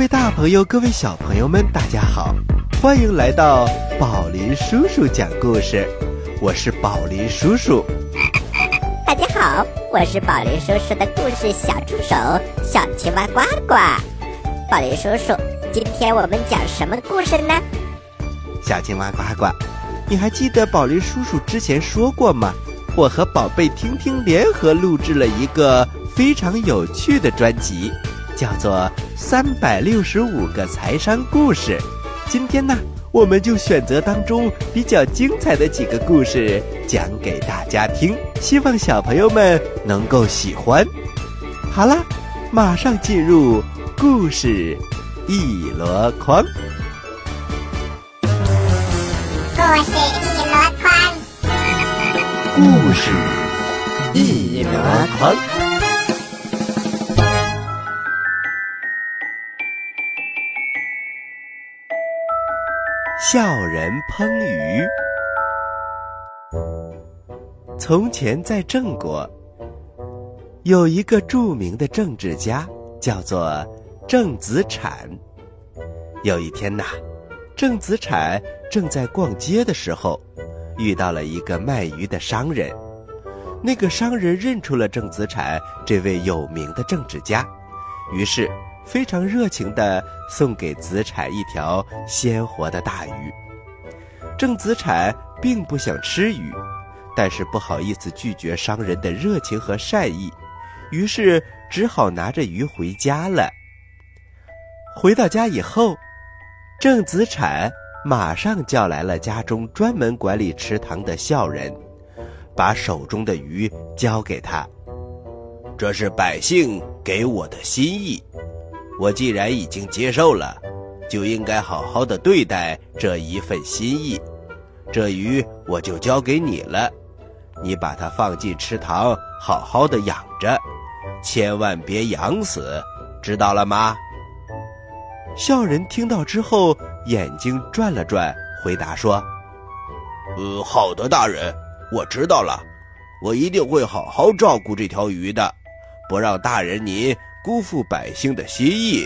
各位大朋友，各位小朋友们，大家好，欢迎来到宝林叔叔讲故事。我是宝林叔叔。大家好，我是宝林叔叔的故事小助手小青蛙呱呱。宝林叔叔，今天我们讲什么故事呢？小青蛙呱呱，你还记得宝林叔叔之前说过吗？我和宝贝听听联合录制了一个非常有趣的专辑。叫做三百六十五个财商故事，今天呢，我们就选择当中比较精彩的几个故事讲给大家听，希望小朋友们能够喜欢。好啦，马上进入故事一箩筐。故事一箩筐，故事一箩筐。笑人烹鱼。从前在郑国，有一个著名的政治家，叫做郑子产。有一天呐，郑子产正在逛街的时候，遇到了一个卖鱼的商人。那个商人认出了郑子产这位有名的政治家，于是。非常热情地送给子产一条鲜活的大鱼。郑子产并不想吃鱼，但是不好意思拒绝商人的热情和善意，于是只好拿着鱼回家了。回到家以后，郑子产马上叫来了家中专门管理池塘的孝人，把手中的鱼交给他：“这是百姓给我的心意。”我既然已经接受了，就应该好好的对待这一份心意。这鱼我就交给你了，你把它放进池塘，好好的养着，千万别养死，知道了吗？孝人听到之后，眼睛转了转，回答说：“呃，好的，大人，我知道了，我一定会好好照顾这条鱼的，不让大人您。”辜负百姓的心意。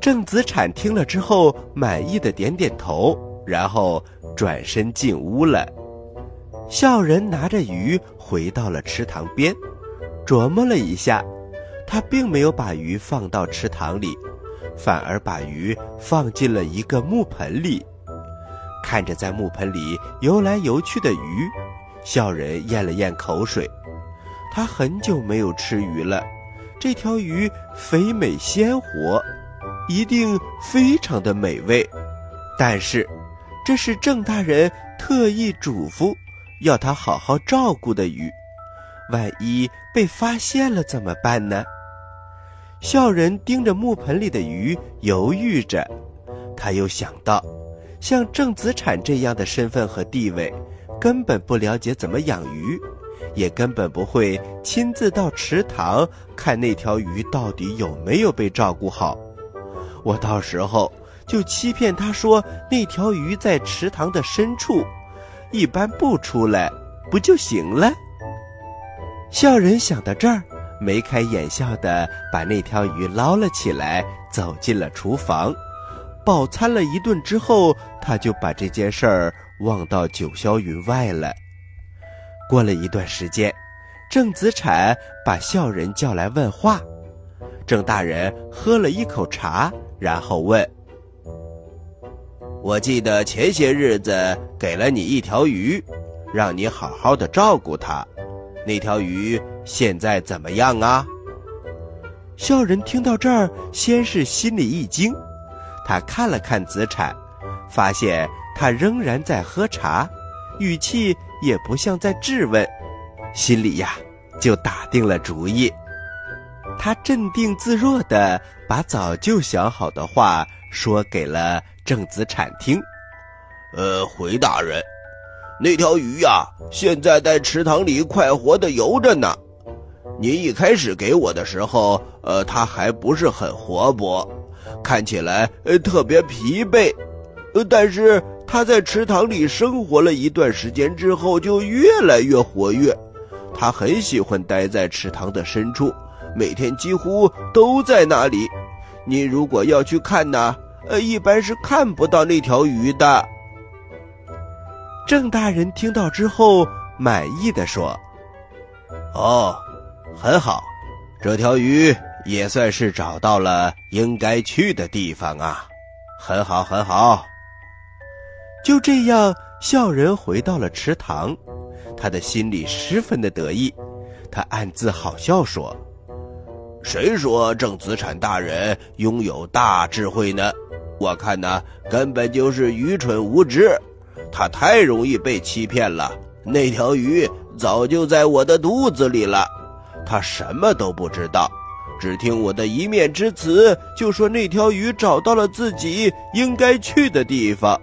郑子产听了之后，满意的点点头，然后转身进屋了。孝人拿着鱼回到了池塘边，琢磨了一下，他并没有把鱼放到池塘里，反而把鱼放进了一个木盆里。看着在木盆里游来游去的鱼，孝人咽了咽口水，他很久没有吃鱼了。这条鱼肥美鲜活，一定非常的美味。但是，这是郑大人特意嘱咐要他好好照顾的鱼，万一被发现了怎么办呢？孝人盯着木盆里的鱼，犹豫着。他又想到，像郑子产这样的身份和地位，根本不了解怎么养鱼。也根本不会亲自到池塘看那条鱼到底有没有被照顾好。我到时候就欺骗他说那条鱼在池塘的深处，一般不出来，不就行了？笑人想到这儿，眉开眼笑的把那条鱼捞了起来，走进了厨房，饱餐了一顿之后，他就把这件事儿忘到九霄云外了。过了一段时间，郑子产把孝人叫来问话。郑大人喝了一口茶，然后问：“我记得前些日子给了你一条鱼，让你好好的照顾它。那条鱼现在怎么样啊？”孝人听到这儿，先是心里一惊，他看了看子产，发现他仍然在喝茶，语气。也不像在质问，心里呀就打定了主意。他镇定自若的把早就想好的话说给了郑子产听。呃，回大人，那条鱼呀，现在在池塘里快活的游着呢。您一开始给我的时候，呃，它还不是很活泼，看起来呃特别疲惫，呃，但是。他在池塘里生活了一段时间之后，就越来越活跃。他很喜欢待在池塘的深处，每天几乎都在那里。你如果要去看呢，呃，一般是看不到那条鱼的。”郑大人听到之后，满意的说：“哦，很好，这条鱼也算是找到了应该去的地方啊，很好，很好。”就这样，笑人回到了池塘，他的心里十分的得意，他暗自好笑说：“谁说郑子产大人拥有大智慧呢？我看呢，根本就是愚蠢无知。”他太容易被欺骗了。那条鱼早就在我的肚子里了，他什么都不知道，只听我的一面之词，就说那条鱼找到了自己应该去的地方，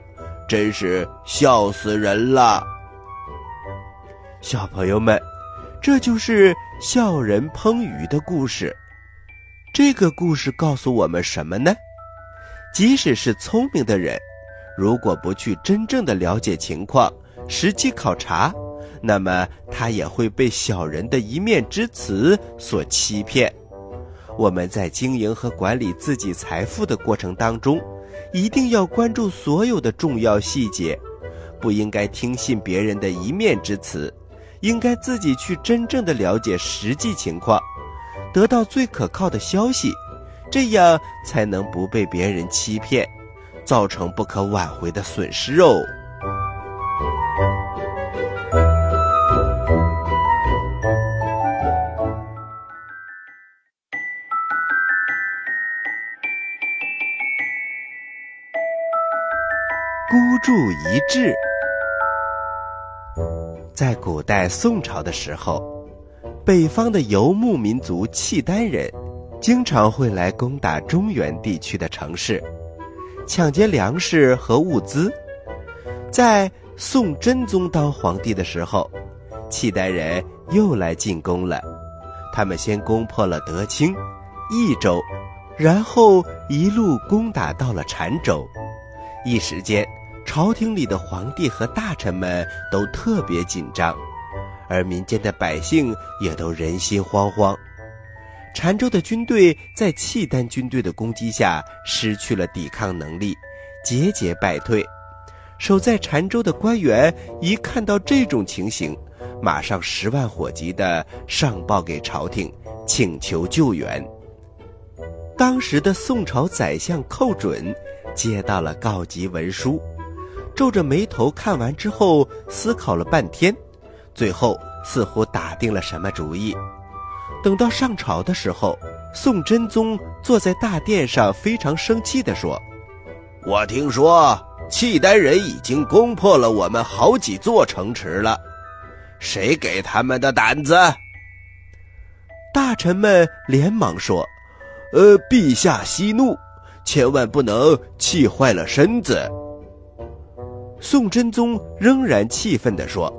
真是笑死人了。小朋友们，这就是笑人烹鱼的故事。这个故事告诉我们什么呢？即使是聪明的人。如果不去真正的了解情况，实际考察，那么他也会被小人的一面之词所欺骗。我们在经营和管理自己财富的过程当中，一定要关注所有的重要细节，不应该听信别人的一面之词，应该自己去真正的了解实际情况，得到最可靠的消息，这样才能不被别人欺骗。造成不可挽回的损失哦。注一掷。在古代宋朝的时候，北方的游牧民族契丹人，经常会来攻打中原地区的城市。抢劫粮食和物资，在宋真宗当皇帝的时候，契丹人又来进攻了。他们先攻破了德清、益州，然后一路攻打到了澶州。一时间，朝廷里的皇帝和大臣们都特别紧张，而民间的百姓也都人心惶惶。澶州的军队在契丹军队的攻击下失去了抵抗能力，节节败退。守在澶州的官员一看到这种情形，马上十万火急地上报给朝廷，请求救援。当时的宋朝宰相寇准接到了告急文书，皱着眉头看完之后，思考了半天，最后似乎打定了什么主意。等到上朝的时候，宋真宗坐在大殿上，非常生气地说：“我听说契丹人已经攻破了我们好几座城池了，谁给他们的胆子？”大臣们连忙说：“呃，陛下息怒，千万不能气坏了身子。”宋真宗仍然气愤地说：“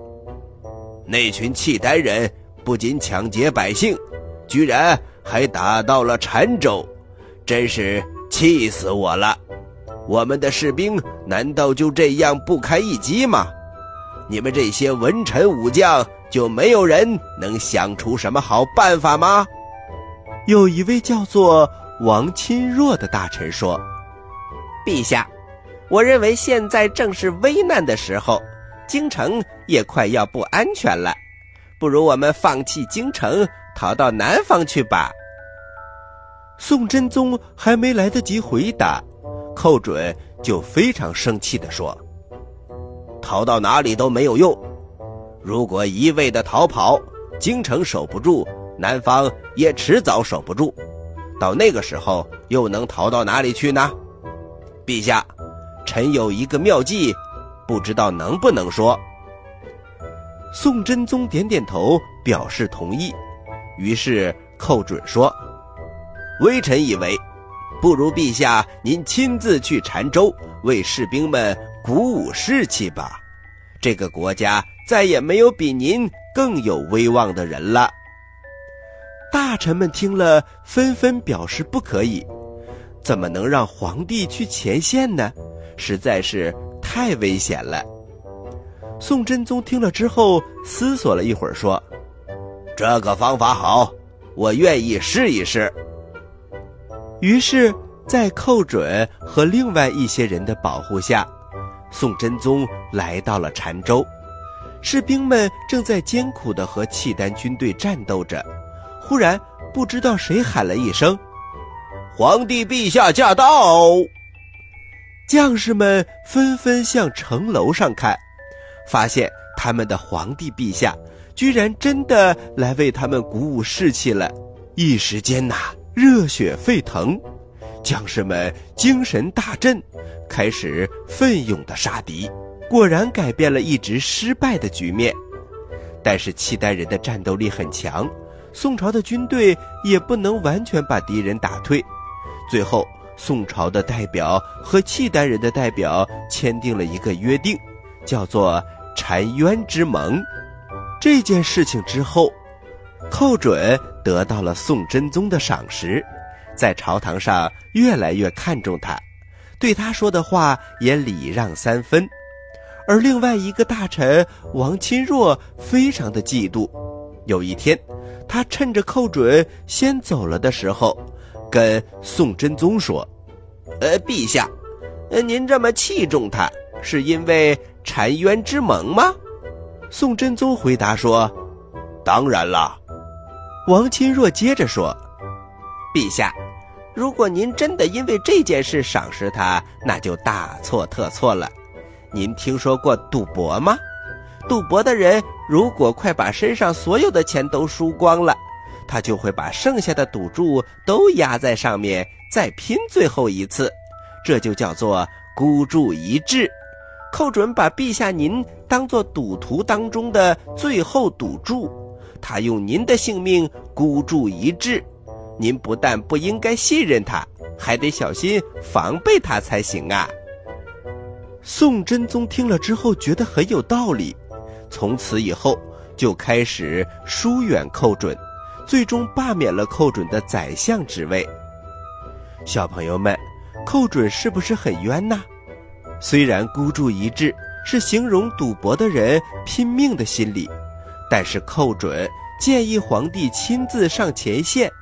那群契丹人不仅抢劫百姓。”居然还打到了澶州，真是气死我了！我们的士兵难道就这样不堪一击吗？你们这些文臣武将就没有人能想出什么好办法吗？有一位叫做王钦若的大臣说：“陛下，我认为现在正是危难的时候，京城也快要不安全了，不如我们放弃京城。”逃到南方去吧。宋真宗还没来得及回答，寇准就非常生气地说：“逃到哪里都没有用。如果一味的逃跑，京城守不住，南方也迟早守不住。到那个时候，又能逃到哪里去呢？陛下，臣有一个妙计，不知道能不能说。”宋真宗点点头，表示同意。于是寇准说：“微臣以为，不如陛下您亲自去澶州，为士兵们鼓舞士气吧。这个国家再也没有比您更有威望的人了。”大臣们听了，纷纷表示不可以。怎么能让皇帝去前线呢？实在是太危险了。宋真宗听了之后，思索了一会儿，说。这个方法好，我愿意试一试。于是在寇准和另外一些人的保护下，宋真宗来到了澶州。士兵们正在艰苦地和契丹军队战斗着，忽然不知道谁喊了一声：“皇帝陛下驾到！”将士们纷纷向城楼上看，发现他们的皇帝陛下居然真的来为他们鼓舞士气了。一时间呐，热血沸腾，将士们精神大振，开始奋勇的杀敌。果然改变了一直失败的局面，但是契丹人的战斗力很强，宋朝的军队也不能完全把敌人打退。最后，宋朝的代表和契丹人的代表签订了一个约定，叫做澶渊之盟。这件事情之后，寇准得到了宋真宗的赏识，在朝堂上越来越看重他，对他说的话也礼让三分。而另外一个大臣王钦若非常的嫉妒。有一天，他趁着寇准先走了的时候，跟宋真宗说：“呃，陛下，呃，您这么器重他，是因为澶渊之盟吗？”宋真宗回答说：“当然了。”王钦若接着说：“陛下，如果您真的因为这件事赏识他，那就大错特错了。”您听说过赌博吗？赌博的人如果快把身上所有的钱都输光了，他就会把剩下的赌注都压在上面，再拼最后一次，这就叫做孤注一掷。寇准把陛下您当做赌徒当中的最后赌注，他用您的性命孤注一掷，您不但不应该信任他，还得小心防备他才行啊。宋真宗听了之后觉得很有道理，从此以后就开始疏远寇准，最终罢免了寇准的宰相职位。小朋友们，寇准是不是很冤呐？虽然孤注一掷是形容赌博的人拼命的心理，但是寇准建议皇帝亲自上前线，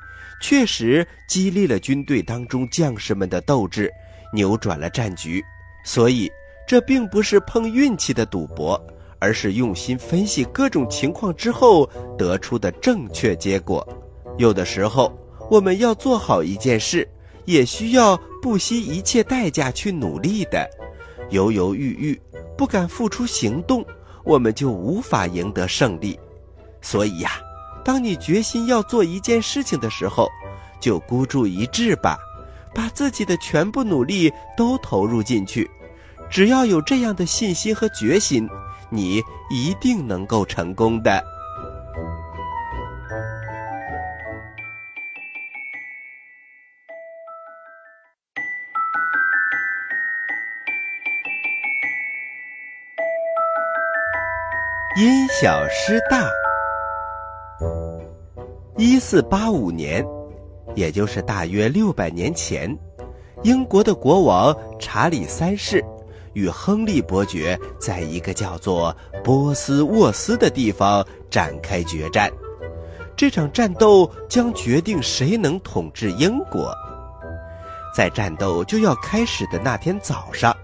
确实激励了军队当中将士们的斗志，扭转了战局，所以。这并不是碰运气的赌博，而是用心分析各种情况之后得出的正确结果。有的时候，我们要做好一件事，也需要不惜一切代价去努力的。犹犹豫豫，不敢付出行动，我们就无法赢得胜利。所以呀，当你决心要做一件事情的时候，就孤注一掷吧，把自己的全部努力都投入进去。只要有这样的信心和决心，你一定能够成功的。因小失大。一四八五年，也就是大约六百年前，英国的国王查理三世。与亨利伯爵在一个叫做波斯沃斯的地方展开决战，这场战斗将决定谁能统治英国。在战斗就要开始的那天早上，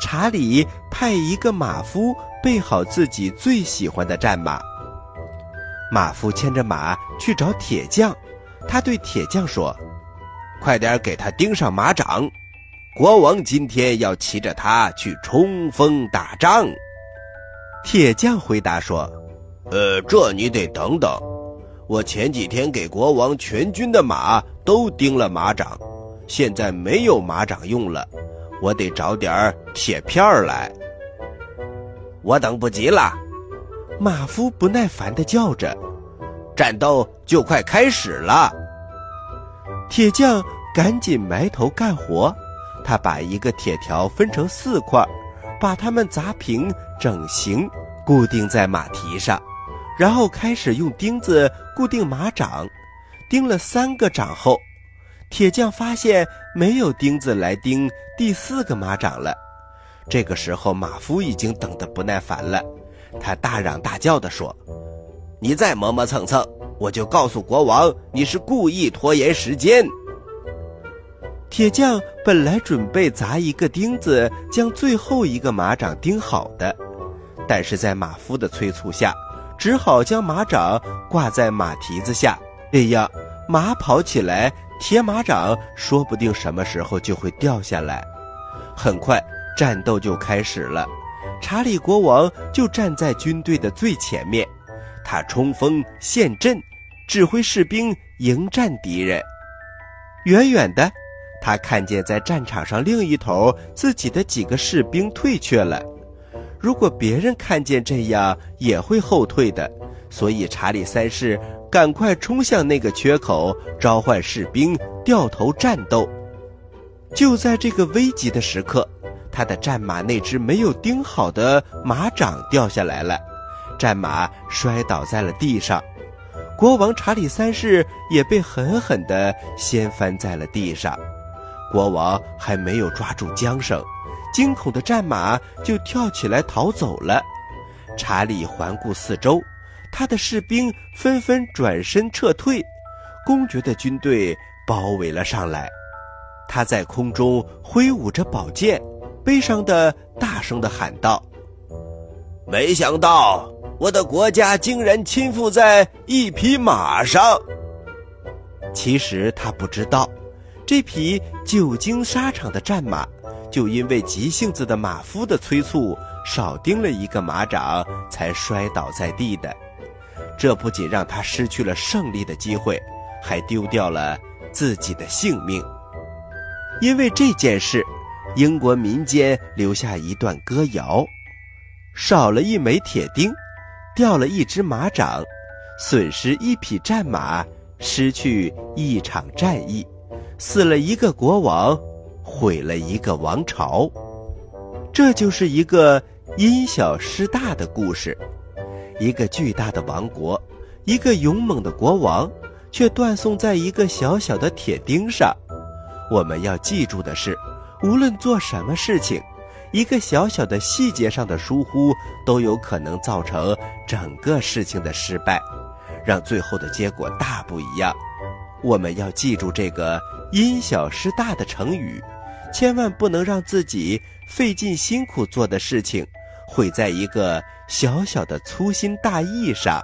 查理派一个马夫备好自己最喜欢的战马。马夫牵着马去找铁匠，他对铁匠说：“快点给他钉上马掌。”国王今天要骑着它去冲锋打仗，铁匠回答说：“呃，这你得等等。我前几天给国王全军的马都钉了马掌，现在没有马掌用了，我得找点铁片儿来。我等不及了。”马夫不耐烦地叫着：“战斗就快开始了！”铁匠赶紧埋头干活。他把一个铁条分成四块，把它们砸平、整形，固定在马蹄上，然后开始用钉子固定马掌。钉了三个掌后，铁匠发现没有钉子来钉第四个马掌了。这个时候，马夫已经等得不耐烦了，他大嚷大叫地说：“你再磨磨蹭蹭，我就告诉国王你是故意拖延时间。”铁匠本来准备砸一个钉子将最后一个马掌钉好的，但是在马夫的催促下，只好将马掌挂在马蹄子下，这样马跑起来，铁马掌说不定什么时候就会掉下来。很快，战斗就开始了。查理国王就站在军队的最前面，他冲锋陷阵，指挥士兵迎战敌人。远远的。他看见在战场上另一头，自己的几个士兵退却了。如果别人看见这样，也会后退的。所以查理三世赶快冲向那个缺口，召唤士兵掉头战斗。就在这个危急的时刻，他的战马那只没有钉好的马掌掉下来了，战马摔倒在了地上。国王查理三世也被狠狠地掀翻在了地上。国王还没有抓住缰绳，惊恐的战马就跳起来逃走了。查理环顾四周，他的士兵纷纷转身撤退，公爵的军队包围了上来。他在空中挥舞着宝剑，悲伤的大声的喊道：“没想到我的国家竟然倾覆在一匹马上。”其实他不知道。这匹久经沙场的战马，就因为急性子的马夫的催促，少钉了一个马掌，才摔倒在地的。这不仅让他失去了胜利的机会，还丢掉了自己的性命。因为这件事，英国民间留下一段歌谣：少了一枚铁钉，掉了一只马掌，损失一匹战马，失去一场战役。死了一个国王，毁了一个王朝，这就是一个因小失大的故事。一个巨大的王国，一个勇猛的国王，却断送在一个小小的铁钉上。我们要记住的是，无论做什么事情，一个小小的细节上的疏忽，都有可能造成整个事情的失败，让最后的结果大不一样。我们要记住这个。因小失大的成语，千万不能让自己费尽辛苦做的事情，毁在一个小小的粗心大意上。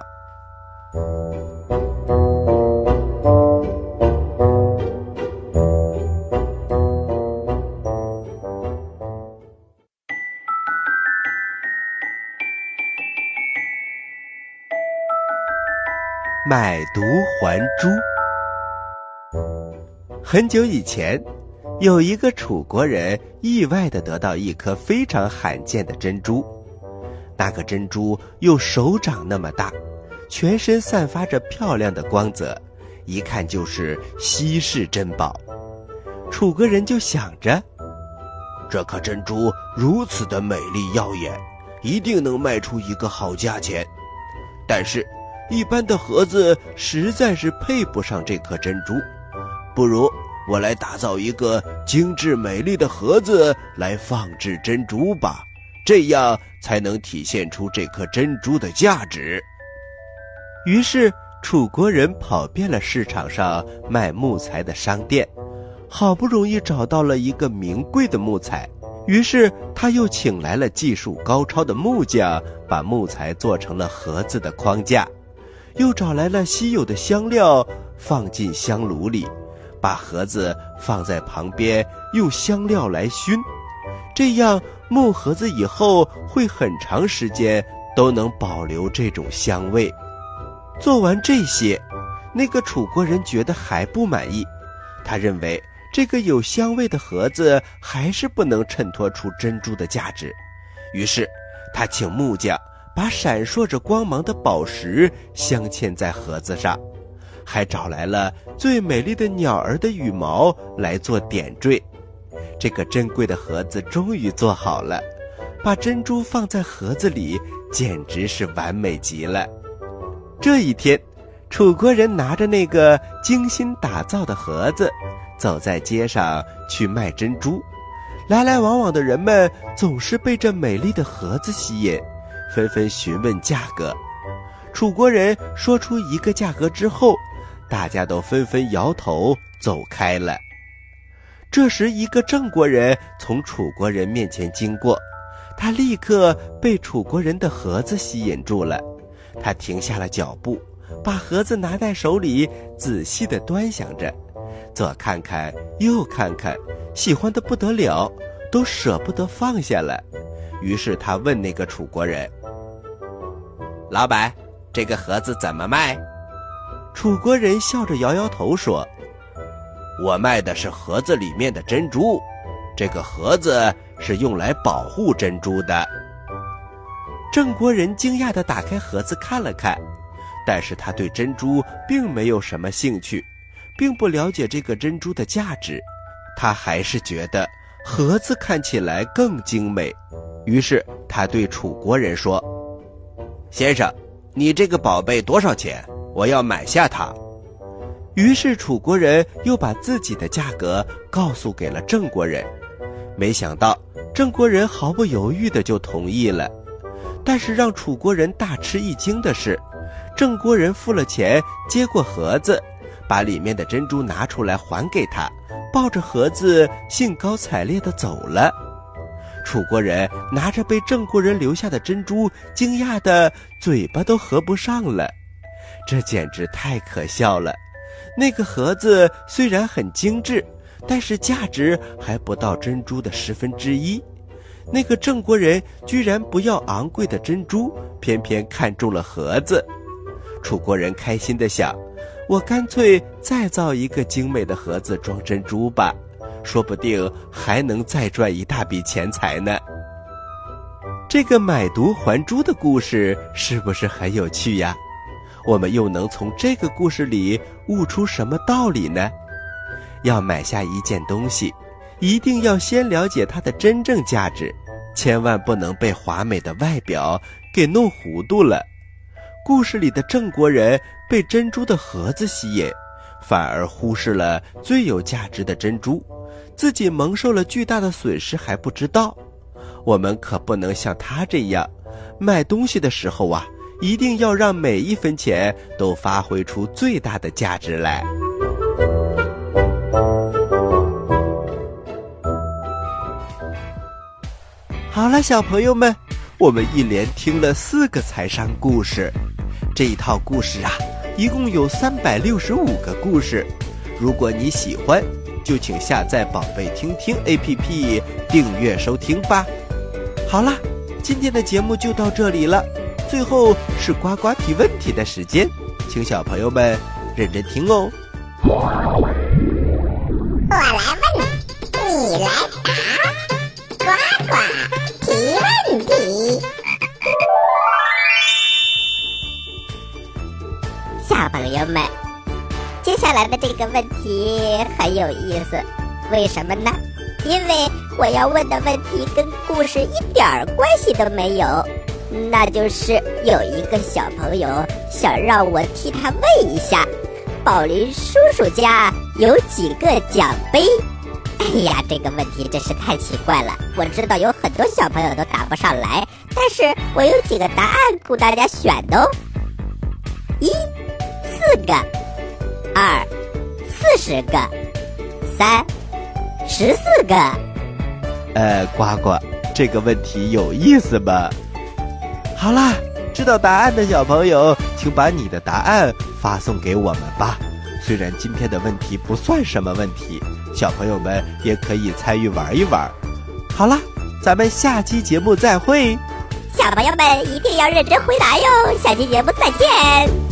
买椟还珠。很久以前，有一个楚国人意外的得到一颗非常罕见的珍珠，那个珍珠有手掌那么大，全身散发着漂亮的光泽，一看就是稀世珍宝。楚国人就想着，这颗珍珠如此的美丽耀眼，一定能卖出一个好价钱。但是，一般的盒子实在是配不上这颗珍珠。不如我来打造一个精致美丽的盒子来放置珍珠吧，这样才能体现出这颗珍珠的价值。于是楚国人跑遍了市场上卖木材的商店，好不容易找到了一个名贵的木材，于是他又请来了技术高超的木匠，把木材做成了盒子的框架，又找来了稀有的香料，放进香炉里。把盒子放在旁边，用香料来熏，这样木盒子以后会很长时间都能保留这种香味。做完这些，那个楚国人觉得还不满意，他认为这个有香味的盒子还是不能衬托出珍珠的价值，于是他请木匠把闪烁着光芒的宝石镶嵌在盒子上。还找来了最美丽的鸟儿的羽毛来做点缀，这个珍贵的盒子终于做好了。把珍珠放在盒子里，简直是完美极了。这一天，楚国人拿着那个精心打造的盒子，走在街上去卖珍珠。来来往往的人们总是被这美丽的盒子吸引，纷纷询问价格。楚国人说出一个价格之后。大家都纷纷摇头走开了。这时，一个郑国人从楚国人面前经过，他立刻被楚国人的盒子吸引住了。他停下了脚步，把盒子拿在手里，仔细地端详着，左看看，右看看，喜欢的不得了，都舍不得放下了。于是他问那个楚国人：“老板，这个盒子怎么卖？”楚国人笑着摇摇头说：“我卖的是盒子里面的珍珠，这个盒子是用来保护珍珠的。”郑国人惊讶的打开盒子看了看，但是他对珍珠并没有什么兴趣，并不了解这个珍珠的价值，他还是觉得盒子看起来更精美。于是他对楚国人说：“先生，你这个宝贝多少钱？我要买下它。”于是楚国人又把自己的价格告诉给了郑国人，没想到郑国人毫不犹豫的就同意了。但是让楚国人大吃一惊的是，郑国人付了钱，接过盒子，把里面的珍珠拿出来还给他，抱着盒子兴高采烈的走了。楚国人拿着被郑国人留下的珍珠，惊讶的嘴巴都合不上了。这简直太可笑了！那个盒子虽然很精致，但是价值还不到珍珠的十分之一。那个郑国人居然不要昂贵的珍珠，偏偏看中了盒子。楚国人开心地想：“我干脆再造一个精美的盒子装珍珠吧，说不定还能再赚一大笔钱财呢。”这个买椟还珠的故事是不是很有趣呀？我们又能从这个故事里悟出什么道理呢？要买下一件东西。一定要先了解它的真正价值，千万不能被华美的外表给弄糊涂了。故事里的郑国人被珍珠的盒子吸引，反而忽视了最有价值的珍珠，自己蒙受了巨大的损失还不知道。我们可不能像他这样，买东西的时候啊，一定要让每一分钱都发挥出最大的价值来。好了，小朋友们，我们一连听了四个财商故事。这一套故事啊，一共有三百六十五个故事。如果你喜欢，就请下载“宝贝听听 ”APP 订阅收听吧。好啦，今天的节目就到这里了。最后是呱呱提问题的时间，请小朋友们认真听哦。我来问，你来答，呱呱。提问题，小朋友们，接下来的这个问题很有意思，为什么呢？因为我要问的问题跟故事一点关系都没有，那就是有一个小朋友想让我替他问一下，宝林叔叔家有几个奖杯？哎呀，这个问题真是太奇怪了！我知道有很多小朋友都答不上来，但是我有几个答案供大家选的哦：一、四个；二、四十个；三、十四个。呃，呱呱，这个问题有意思吧？好啦，知道答案的小朋友，请把你的答案发送给我们吧。虽然今天的问题不算什么问题。小朋友们也可以参与玩一玩。好啦，咱们下期节目再会。小朋友们一定要认真回答哟！下期节目再见。